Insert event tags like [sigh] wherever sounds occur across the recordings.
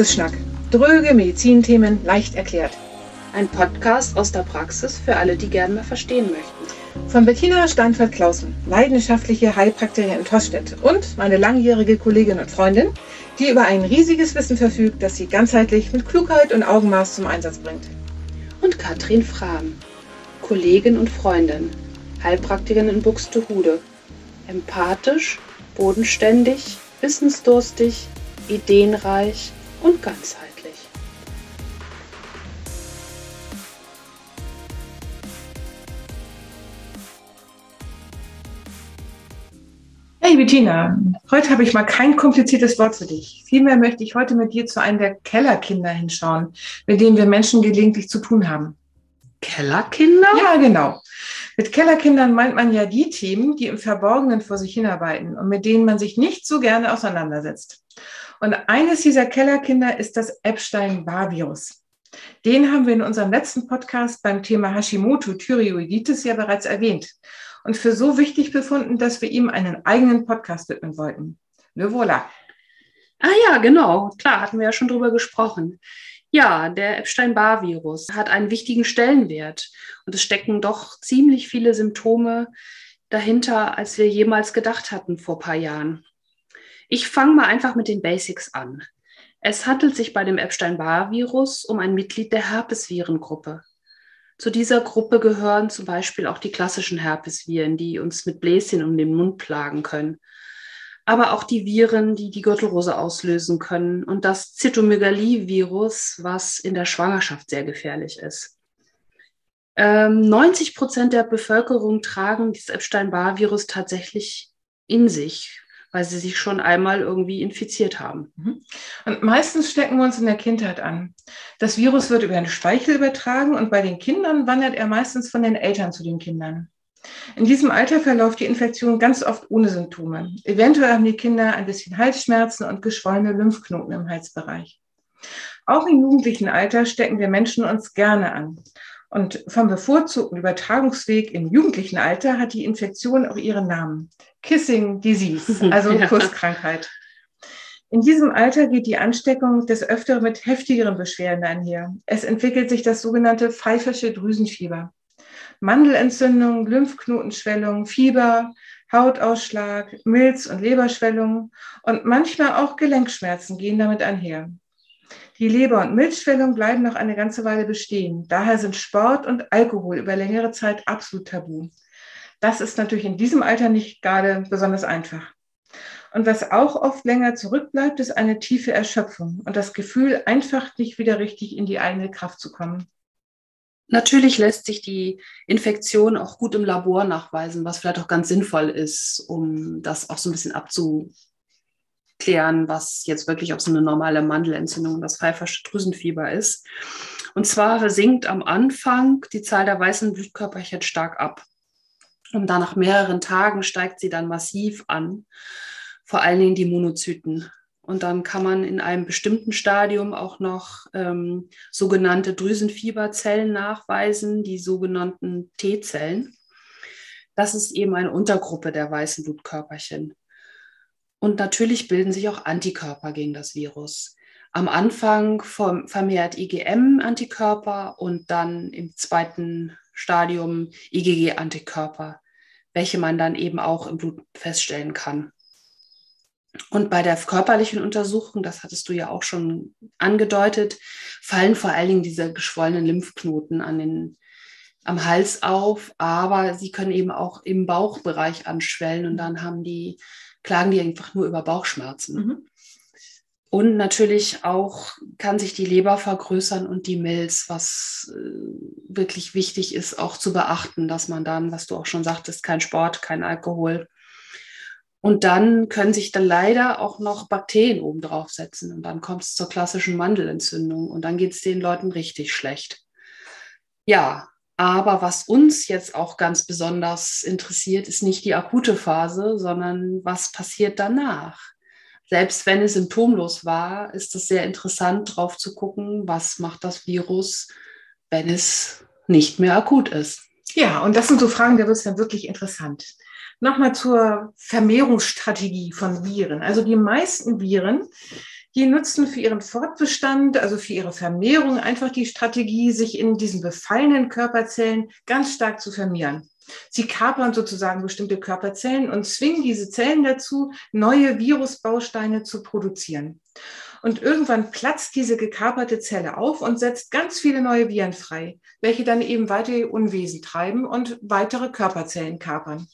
Praxisschnack. Dröge Medizinthemen leicht erklärt. Ein Podcast aus der Praxis für alle, die gerne mal verstehen möchten. Von Bettina Steinfeld-Klausen, leidenschaftliche Heilpraktikerin in Tostedt und meine langjährige Kollegin und Freundin, die über ein riesiges Wissen verfügt, das sie ganzheitlich mit Klugheit und Augenmaß zum Einsatz bringt. Und Katrin Frahm, Kollegin und Freundin, Heilpraktikerin in Buxtehude. Empathisch, bodenständig, wissensdurstig, ideenreich und ganzheitlich. Hey Bettina, heute habe ich mal kein kompliziertes Wort für dich. Vielmehr möchte ich heute mit dir zu einem der Kellerkinder hinschauen, mit denen wir Menschen gelegentlich zu tun haben. Kellerkinder? Ja, genau. Mit Kellerkindern meint man ja die Themen, die im Verborgenen vor sich hinarbeiten und mit denen man sich nicht so gerne auseinandersetzt. Und eines dieser Kellerkinder ist das Epstein-Barr-Virus. Den haben wir in unserem letzten Podcast beim Thema Hashimoto-Thyreoiditis ja bereits erwähnt und für so wichtig befunden, dass wir ihm einen eigenen Podcast widmen wollten. Le voilà. Ah ja, genau. Klar, hatten wir ja schon drüber gesprochen. Ja, der Epstein-Barr-Virus hat einen wichtigen Stellenwert und es stecken doch ziemlich viele Symptome dahinter, als wir jemals gedacht hatten vor ein paar Jahren. Ich fange mal einfach mit den Basics an. Es handelt sich bei dem Epstein-Barr-Virus um ein Mitglied der Herpesvirengruppe. Zu dieser Gruppe gehören zum Beispiel auch die klassischen Herpesviren, die uns mit Bläschen um den Mund plagen können. Aber auch die Viren, die die Gürtelrose auslösen können und das Zytomygalie-Virus, was in der Schwangerschaft sehr gefährlich ist. 90 ähm, Prozent der Bevölkerung tragen dieses Epstein-Barr-Virus tatsächlich in sich weil sie sich schon einmal irgendwie infiziert haben. Mhm. Und meistens stecken wir uns in der Kindheit an. Das Virus wird über den Speichel übertragen und bei den Kindern wandert er meistens von den Eltern zu den Kindern. In diesem Alter verläuft die Infektion ganz oft ohne Symptome. Eventuell haben die Kinder ein bisschen Halsschmerzen und geschwollene Lymphknoten im Halsbereich. Auch im jugendlichen Alter stecken wir Menschen uns gerne an. Und vom bevorzugten Übertragungsweg im jugendlichen Alter hat die Infektion auch ihren Namen. Kissing Disease, [laughs] also ja. Kusskrankheit. In diesem Alter geht die Ansteckung des Öfteren mit heftigeren Beschwerden einher. Es entwickelt sich das sogenannte pfeifersche Drüsenfieber. Mandelentzündung, Lymphknotenschwellung, Fieber, Hautausschlag, Milz- und Leberschwellung und manchmal auch Gelenkschmerzen gehen damit einher. Die Leber- und Milzschwellung bleiben noch eine ganze Weile bestehen. Daher sind Sport und Alkohol über längere Zeit absolut tabu. Das ist natürlich in diesem Alter nicht gerade besonders einfach. Und was auch oft länger zurückbleibt, ist eine tiefe Erschöpfung und das Gefühl, einfach nicht wieder richtig in die eigene Kraft zu kommen. Natürlich lässt sich die Infektion auch gut im Labor nachweisen, was vielleicht auch ganz sinnvoll ist, um das auch so ein bisschen abzu, klären, was jetzt wirklich auch so eine normale Mandelentzündung, das pfeifersche Drüsenfieber ist. Und zwar sinkt am Anfang die Zahl der weißen Blutkörperchen stark ab. Und dann nach mehreren Tagen steigt sie dann massiv an, vor allen Dingen die Monozyten. Und dann kann man in einem bestimmten Stadium auch noch ähm, sogenannte Drüsenfieberzellen nachweisen, die sogenannten T-Zellen. Das ist eben eine Untergruppe der weißen Blutkörperchen. Und natürlich bilden sich auch Antikörper gegen das Virus. Am Anfang vermehrt IgM-Antikörper und dann im zweiten Stadium IgG-Antikörper, welche man dann eben auch im Blut feststellen kann. Und bei der körperlichen Untersuchung, das hattest du ja auch schon angedeutet, fallen vor allen Dingen diese geschwollenen Lymphknoten an den, am Hals auf, aber sie können eben auch im Bauchbereich anschwellen und dann haben die klagen die einfach nur über Bauchschmerzen. Mhm. Und natürlich auch kann sich die Leber vergrößern und die Milz, was äh, wirklich wichtig ist, auch zu beachten, dass man dann, was du auch schon sagtest, kein Sport, kein Alkohol. Und dann können sich dann leider auch noch Bakterien oben draufsetzen. Und dann kommt es zur klassischen Mandelentzündung und dann geht es den Leuten richtig schlecht. Ja, aber was uns jetzt auch ganz besonders interessiert, ist nicht die akute Phase, sondern was passiert danach. Selbst wenn es symptomlos war, ist es sehr interessant, drauf zu gucken, was macht das Virus, wenn es nicht mehr akut ist. Ja, und das sind so Fragen, da wird es dann wirklich interessant. Nochmal zur Vermehrungsstrategie von Viren. Also die meisten Viren, Die nutzen für ihren Fortbestand, also für ihre Vermehrung, einfach die Strategie, sich in diesen befallenen Körperzellen ganz stark zu vermehren. Sie kapern sozusagen bestimmte Körperzellen und zwingen diese Zellen dazu, neue Virusbausteine zu produzieren. Und irgendwann platzt diese gekaperte Zelle auf und setzt ganz viele neue Viren frei, welche dann eben weitere Unwesen treiben und weitere Körperzellen kapern.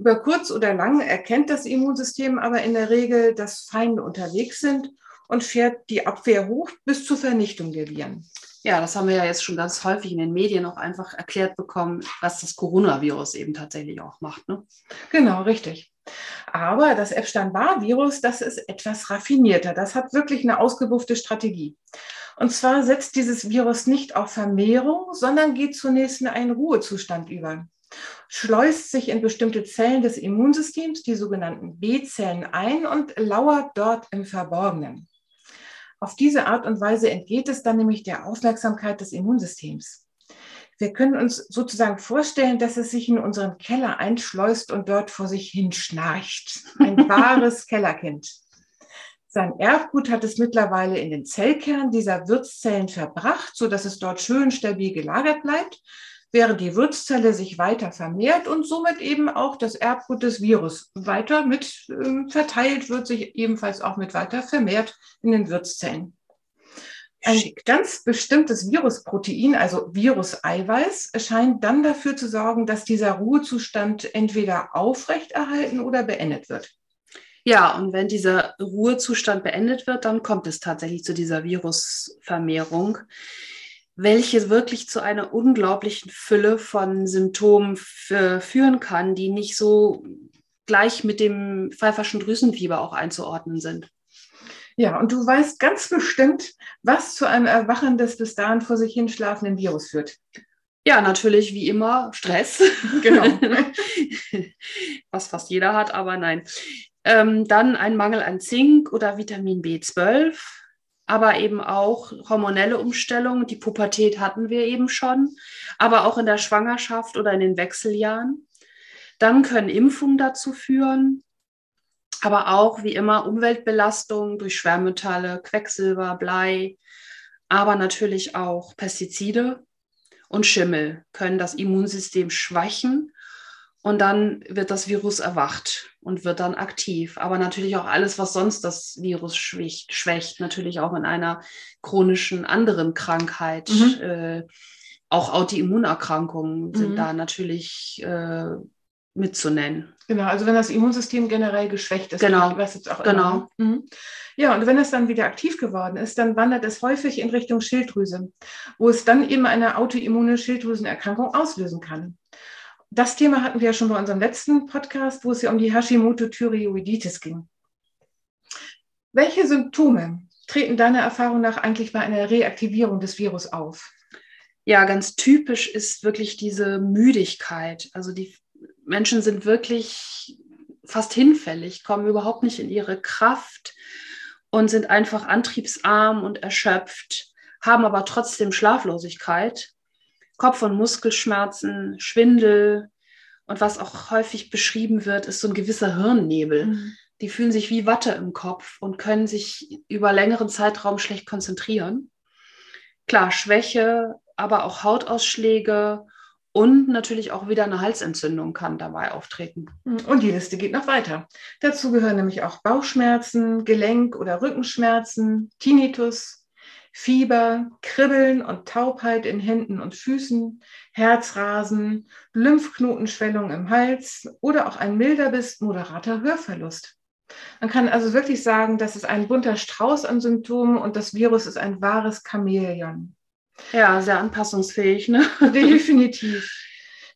Über kurz oder lang erkennt das Immunsystem aber in der Regel, dass Feinde unterwegs sind und fährt die Abwehr hoch bis zur Vernichtung der Viren. Ja, das haben wir ja jetzt schon ganz häufig in den Medien auch einfach erklärt bekommen, was das Coronavirus eben tatsächlich auch macht. Ne? Genau, richtig. Aber das Epstein-Barr-Virus, das ist etwas raffinierter. Das hat wirklich eine ausgebuffte Strategie. Und zwar setzt dieses Virus nicht auf Vermehrung, sondern geht zunächst in einen Ruhezustand über. Schleust sich in bestimmte Zellen des Immunsystems, die sogenannten B-Zellen, ein und lauert dort im Verborgenen. Auf diese Art und Weise entgeht es dann nämlich der Aufmerksamkeit des Immunsystems. Wir können uns sozusagen vorstellen, dass es sich in unseren Keller einschleust und dort vor sich hin schnarcht. Ein [laughs] wahres Kellerkind. Sein Erbgut hat es mittlerweile in den Zellkern dieser Wirtszellen verbracht, so dass es dort schön stabil gelagert bleibt während die Wirtszelle sich weiter vermehrt und somit eben auch das Erbgut des Virus weiter mit äh, verteilt wird, sich ebenfalls auch mit weiter vermehrt in den Wirtszellen. Ein ganz bestimmtes Virusprotein, also Viruseiweiß, scheint dann dafür zu sorgen, dass dieser Ruhezustand entweder aufrechterhalten oder beendet wird. Ja, und wenn dieser Ruhezustand beendet wird, dann kommt es tatsächlich zu dieser Virusvermehrung welche wirklich zu einer unglaublichen Fülle von Symptomen führen kann, die nicht so gleich mit dem pfeiferschen Drüsenfieber auch einzuordnen sind. Ja, und du weißt ganz bestimmt, was zu einem Erwachen des bis dahin vor sich hinschlafenden Virus führt. Ja, natürlich wie immer Stress. [laughs] Genau. [laughs] was fast jeder hat, aber nein. Ähm, dann ein Mangel an Zink oder Vitamin B12, aber eben auch hormonelle Umstellungen. Die Pubertät hatten wir eben schon, aber auch in der Schwangerschaft oder in den Wechseljahren. Dann können Impfungen dazu führen, aber auch wie immer Umweltbelastungen durch Schwermetalle, Quecksilber, Blei, aber natürlich auch Pestizide und Schimmel können das Immunsystem schwächen und dann wird das Virus erwacht und wird dann aktiv. Aber natürlich auch alles, was sonst das Virus schwächt, schwächt natürlich auch in einer chronischen anderen Krankheit. Mhm. Äh, auch Autoimmunerkrankungen sind mhm. da natürlich äh, mitzunennen. Genau, also wenn das Immunsystem generell geschwächt ist, genau. was jetzt auch genau. Mhm. Ja, und wenn es dann wieder aktiv geworden ist, dann wandert es häufig in Richtung Schilddrüse, wo es dann eben eine autoimmune Schilddrüsenerkrankung auslösen kann das Thema hatten wir ja schon bei unserem letzten Podcast, wo es ja um die Hashimoto-Thyreoiditis ging. Welche Symptome treten deiner Erfahrung nach eigentlich bei einer Reaktivierung des Virus auf? Ja, ganz typisch ist wirklich diese Müdigkeit. Also die Menschen sind wirklich fast hinfällig, kommen überhaupt nicht in ihre Kraft und sind einfach antriebsarm und erschöpft, haben aber trotzdem Schlaflosigkeit Kopf- und Muskelschmerzen, Schwindel und was auch häufig beschrieben wird, ist so ein gewisser Hirnnebel. Mhm. Die fühlen sich wie Watte im Kopf und können sich über längeren Zeitraum schlecht konzentrieren. Klar, Schwäche, aber auch Hautausschläge und natürlich auch wieder eine Halsentzündung kann dabei auftreten. Mhm. Und die Liste geht noch weiter. Dazu gehören nämlich auch Bauchschmerzen, Gelenk- oder Rückenschmerzen, Tinnitus, Fieber, Kribbeln und Taubheit in Händen und Füßen, Herzrasen, Lymphknotenschwellung im Hals oder auch ein milder bis moderater Hörverlust. Man kann also wirklich sagen, das ist ein bunter Strauß an Symptomen und das Virus ist ein wahres Chamäleon. Ja, sehr anpassungsfähig, ne? [laughs] Definitiv.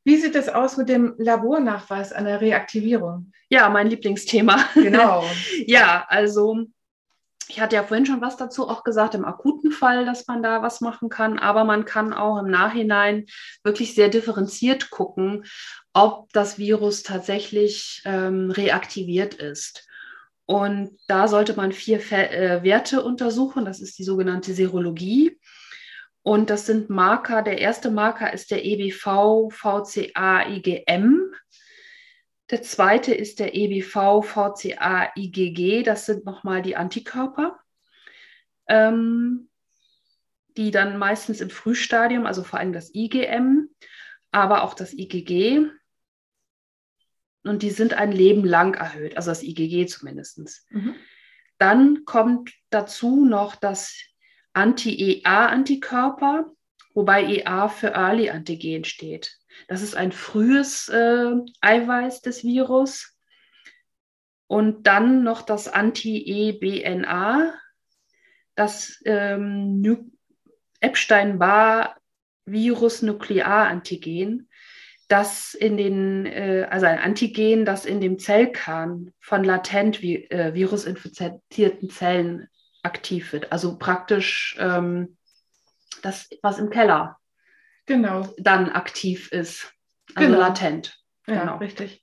Wie sieht es aus mit dem Labornachweis einer Reaktivierung? Ja, mein Lieblingsthema. Genau. [laughs] ja, also ich hatte ja vorhin schon was dazu auch gesagt, im akuten Fall, dass man da was machen kann, aber man kann auch im Nachhinein wirklich sehr differenziert gucken, ob das Virus tatsächlich ähm, reaktiviert ist. Und da sollte man vier Fe äh, Werte untersuchen. Das ist die sogenannte Serologie. Und das sind Marker. Der erste Marker ist der EBV VCA IgM. Der zweite ist der EBV VCA IgG. Das sind nochmal die Antikörper, ähm, die dann meistens im Frühstadium, also vor allem das IgM, aber auch das IgG, und die sind ein Leben lang erhöht, also das IgG zumindest. Mhm. Dann kommt dazu noch das Anti-EA-Antikörper, wobei EA für Early Antigen steht. Das ist ein frühes äh, Eiweiß des Virus. Und dann noch das Anti-EBNA, das ähm, Epstein-Barr-Virus-Nuklearantigen, das in den, äh, also ein Antigen, das in dem Zellkern von latent vi äh, virusinfizierten Zellen aktiv wird. Also praktisch ähm, das, was im Keller genau. dann aktiv ist. Also genau. latent. Ja, genau. richtig.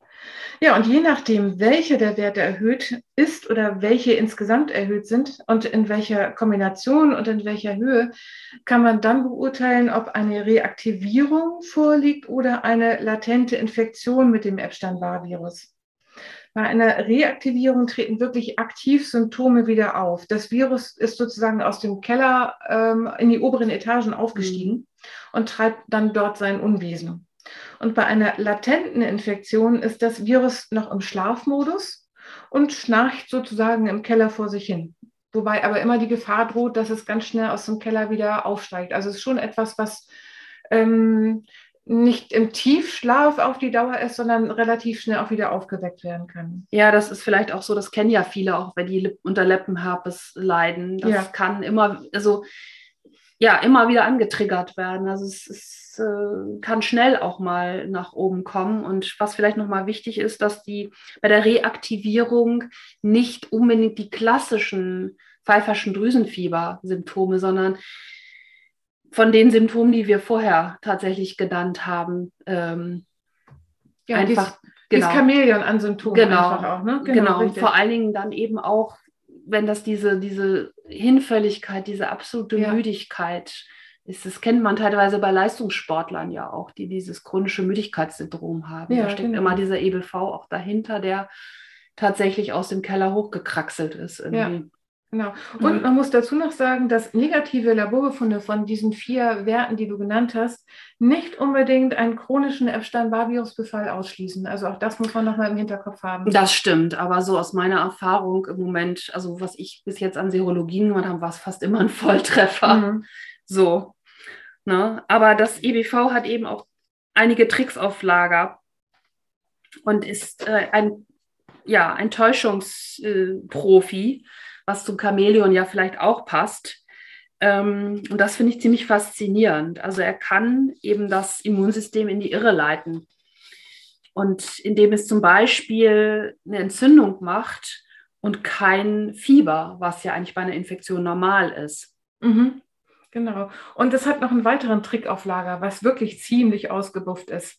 Ja, und je nachdem, welche der Werte erhöht ist oder welche insgesamt erhöht sind und in welcher Kombination und in welcher Höhe, kann man dann beurteilen, ob eine Reaktivierung vorliegt oder eine latente Infektion mit dem Epstein-Barr-Virus. Bei einer Reaktivierung treten wirklich aktiv Symptome wieder auf. Das Virus ist sozusagen aus dem Keller ähm, in die oberen Etagen aufgestiegen mhm. und treibt dann dort sein Unwesen. Und bei einer latenten Infektion ist das Virus noch im Schlafmodus und schnarcht sozusagen im Keller vor sich hin. Wobei aber immer die Gefahr droht, dass es ganz schnell aus dem Keller wieder aufsteigt. Also es ist schon etwas, was ähm, nicht im Tiefschlaf auf die Dauer ist, sondern relativ schnell auch wieder aufgeweckt werden kann. Ja, das ist vielleicht auch so, das kennen ja viele auch, wenn die unter Leppenherpes leiden. Das ja. kann immer, also ja, immer wieder angetriggert werden. Also es, es äh, kann schnell auch mal nach oben kommen. Und was vielleicht nochmal wichtig ist, dass die bei der Reaktivierung nicht unbedingt die klassischen pfeiferschen Drüsenfieber-Symptome, sondern von den Symptomen, die wir vorher tatsächlich genannt haben, ähm, ja, einfach dies, genau. Chamäleon an Symptomen genau, einfach auch, ne? Genau, genau. vor allen Dingen dann eben auch, wenn das diese, diese Hinfälligkeit, diese absolute ja. Müdigkeit ist. Das kennt man teilweise bei Leistungssportlern ja auch, die dieses chronische Müdigkeitssyndrom haben. Ja, da steckt genau. immer dieser EBV auch dahinter, der tatsächlich aus dem Keller hochgekraxelt ist. Irgendwie. Genau. Und mhm. man muss dazu noch sagen, dass negative Laborbefunde von diesen vier Werten, die du genannt hast, nicht unbedingt einen chronischen Epstein-Barr-Virus-Befall ausschließen. Also auch das muss man nochmal im Hinterkopf haben. Das stimmt, aber so aus meiner Erfahrung im Moment, also was ich bis jetzt an Serologien gemacht habe, war es fast immer ein Volltreffer. Mhm. So. Ne? Aber das EBV hat eben auch einige Tricks auf Lager und ist äh, ein, ja, ein Täuschungsprofi. Äh, was zum Chamäleon ja vielleicht auch passt. Ähm, und das finde ich ziemlich faszinierend. Also er kann eben das Immunsystem in die Irre leiten. Und indem es zum Beispiel eine Entzündung macht und kein Fieber, was ja eigentlich bei einer Infektion normal ist. Mhm, genau. Und es hat noch einen weiteren Trick auf Lager, was wirklich ziemlich ausgebufft ist.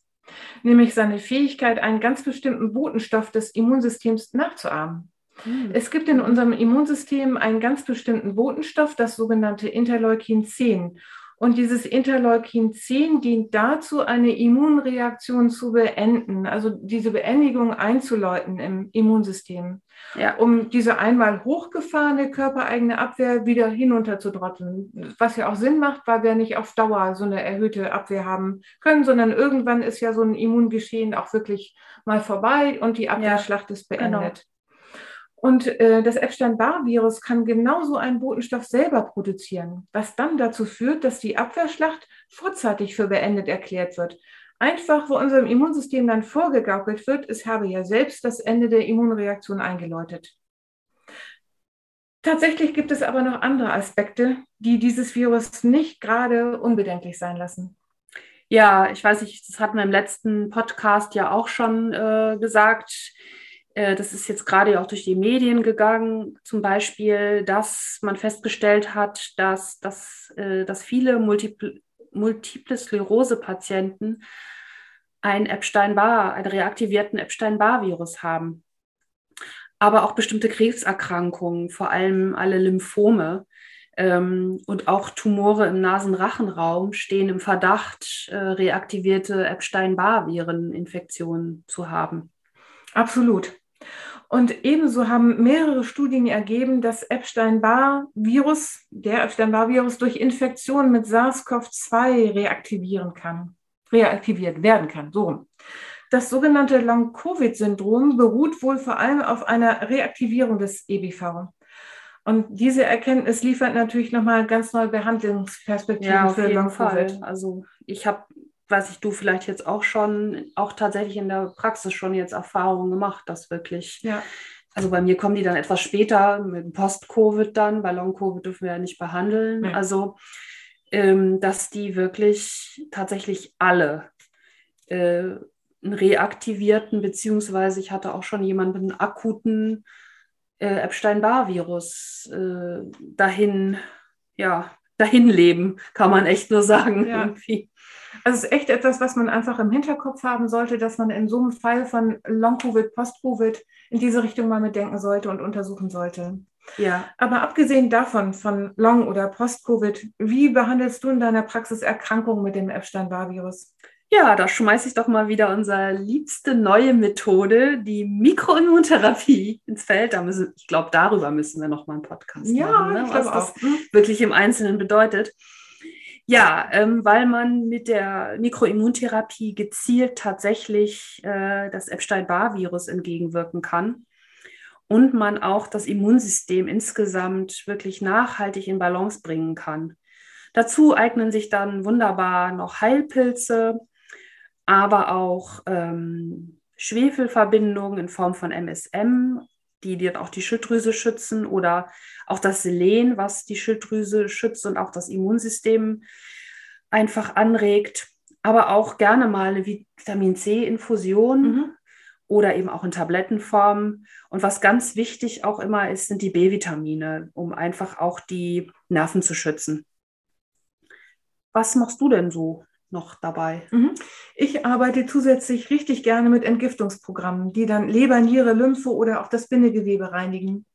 Nämlich seine Fähigkeit, einen ganz bestimmten Botenstoff des Immunsystems nachzuahmen. Hm. Es gibt in unserem Immunsystem einen ganz bestimmten Botenstoff, das sogenannte Interleukin 10. Und dieses Interleukin 10 dient dazu, eine Immunreaktion zu beenden, also diese Beendigung einzuläuten im Immunsystem, ja. um diese einmal hochgefahrene körpereigene Abwehr wieder hinunterzudrotteln. Was ja auch Sinn macht, weil wir nicht auf Dauer so eine erhöhte Abwehr haben können, sondern irgendwann ist ja so ein Immungeschehen auch wirklich mal vorbei und die Abwehrschlacht ist beendet. Genau. Und äh, das Epstein-Barr-Virus kann genauso einen Botenstoff selber produzieren, was dann dazu führt, dass die Abwehrschlacht vorzeitig für beendet erklärt wird. Einfach, wo unserem Immunsystem dann vorgegaukelt wird, es habe ja selbst das Ende der Immunreaktion eingeläutet. Tatsächlich gibt es aber noch andere Aspekte, die dieses Virus nicht gerade unbedenklich sein lassen. Ja, ich weiß nicht, das hatten wir im letzten Podcast ja auch schon äh, gesagt das ist jetzt gerade auch durch die Medien gegangen, zum Beispiel, dass man festgestellt hat, dass, dass, äh, dass viele Multiple, Multiple Sklerose-Patienten ein Epstein-Barr, einen reaktivierten Epstein-Barr-Virus haben. Aber auch bestimmte Krebserkrankungen, vor allem alle Lymphome ähm, und auch Tumore im Nasenrachenraum stehen im Verdacht, äh, reaktivierte Epstein-Barr-Vireninfektionen zu haben. Absolut. Und ebenso haben mehrere Studien ergeben, dass Epstein-Barr-Virus, der Epstein-Barr-Virus durch Infektion mit SARS-CoV-2 reaktivieren kann, reaktiviert werden kann. So. Das sogenannte Long-Covid-Syndrom beruht wohl vor allem auf einer Reaktivierung des EBV. Und diese Erkenntnis liefert natürlich nochmal ganz neue Behandlungsperspektiven ja, für Long-Covid. Also ich habe, weiß ich, du vielleicht jetzt auch schon, auch tatsächlich in der Praxis schon jetzt Erfahrungen gemacht, dass wirklich, ja. also bei mir kommen die dann etwas später mit Post-Covid dann, bei Long-Covid dürfen wir ja nicht behandeln. Ja. Also, ähm, dass die wirklich tatsächlich alle äh, einen reaktivierten, beziehungsweise ich hatte auch schon jemanden mit einem akuten äh, Epstein-Barr-Virus äh, dahin, ja, dahin leben, kann man echt nur sagen. Ja. Irgendwie. Also es ist echt etwas, was man einfach im Hinterkopf haben sollte, dass man in so einem Fall von Long-Covid, Post-Covid in diese Richtung mal mitdenken sollte und untersuchen sollte. Ja. Aber abgesehen davon, von Long- oder Post-Covid, wie behandelst du in deiner Praxis Erkrankungen mit dem Epstein-Barr-Virus? Ja, da schmeiße ich doch mal wieder unsere liebste neue Methode, die Mikroimmuntherapie, ins Feld. Da müssen, ich glaube, darüber müssen wir noch mal einen Podcast ja, machen, ne? was das auch. wirklich im Einzelnen bedeutet. Ja, ähm, weil man mit der Mikroimmuntherapie gezielt tatsächlich äh, das Epstein-Barr-Virus entgegenwirken kann und man auch das Immunsystem insgesamt wirklich nachhaltig in Balance bringen kann. Dazu eignen sich dann wunderbar noch Heilpilze, aber auch ähm, Schwefelverbindungen in Form von MSM, die dann auch die Schilddrüse schützen oder auch das Selen, was die Schilddrüse schützt und auch das Immunsystem einfach anregt, aber auch gerne mal eine Vitamin C-Infusion mhm. oder eben auch in Tablettenform. Und was ganz wichtig auch immer ist, sind die B-Vitamine, um einfach auch die Nerven zu schützen. Was machst du denn so noch dabei? Mhm. Ich arbeite zusätzlich richtig gerne mit Entgiftungsprogrammen, die dann Leber, Niere, Lymphe oder auch das Bindegewebe reinigen.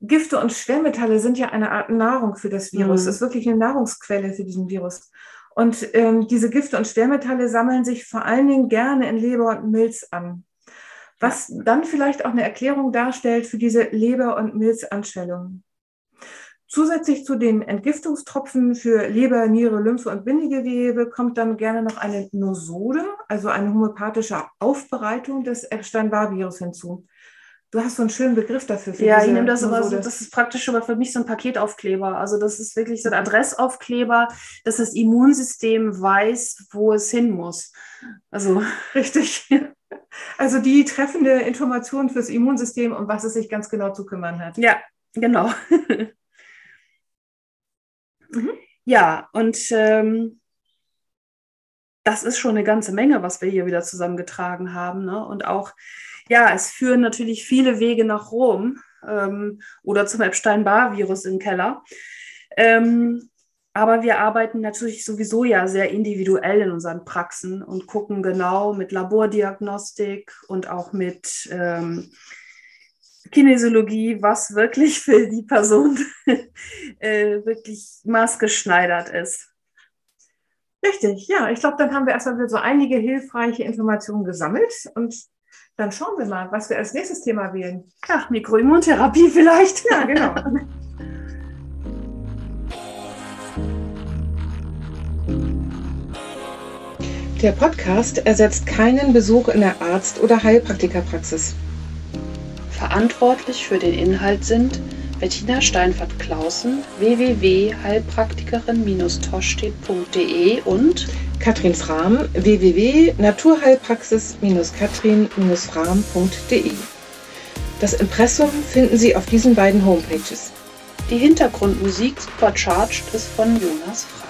Gifte und Schwermetalle sind ja eine Art Nahrung für das Virus. Mhm. Ist wirklich eine Nahrungsquelle für diesen Virus. Und ähm, diese Gifte und Schwermetalle sammeln sich vor allen Dingen gerne in Leber und Milz an. Was dann vielleicht auch eine Erklärung darstellt für diese Leber- und Milzanschwellungen. Zusätzlich zu den Entgiftungstropfen für Leber, Niere, Lymphe und Bindegewebe kommt dann gerne noch eine Nosode, also eine homöopathische Aufbereitung des Epstein-Barr-Virus hinzu. Du hast so einen schönen Begriff dafür. Für ja, ich nehme das aber so, das ist praktisch schon mal für mich so ein Paketaufkleber. Also das ist wirklich so ein Adressaufkleber, dass das Immunsystem weiß, wo es hin muss. Also [laughs] richtig. Also die treffende Information fürs Immunsystem, um was es sich ganz genau zu kümmern hat. Ja, genau. [laughs] Mhm. Ja, und ähm, das ist schon eine ganze Menge, was wir hier wieder zusammengetragen haben. Ne? Und auch, ja, es führen natürlich viele Wege nach Rom ähm, oder zum Epstein-Barr-Virus im Keller. Ähm, aber wir arbeiten natürlich sowieso ja sehr individuell in unseren Praxen und gucken genau mit Labordiagnostik und auch mit ähm, Kinesiologie, was wirklich für die Person [laughs] äh, wirklich maßgeschneidert ist. Richtig, ja. Ich glaube, dann haben wir erstmal so einige hilfreiche Informationen gesammelt und dann schauen wir mal, was wir als nächstes Thema wählen. Ja, Mikroimmuntherapie [laughs] vielleicht. Ja, genau. Der Podcast ersetzt keinen Besuch in der Arzt- oder Heilpraktikerpraxis. Verantwortlich für den Inhalt sind Bettina Steinfert-Klausen, www.heilpraktikerin-toschstedt.de und Katrin Frahm, www.naturheilpraxis-katrin-frahm.de. Das Impressum finden Sie auf diesen beiden Homepages. Die Hintergrundmusik Supercharged ist von Jonas Frahm.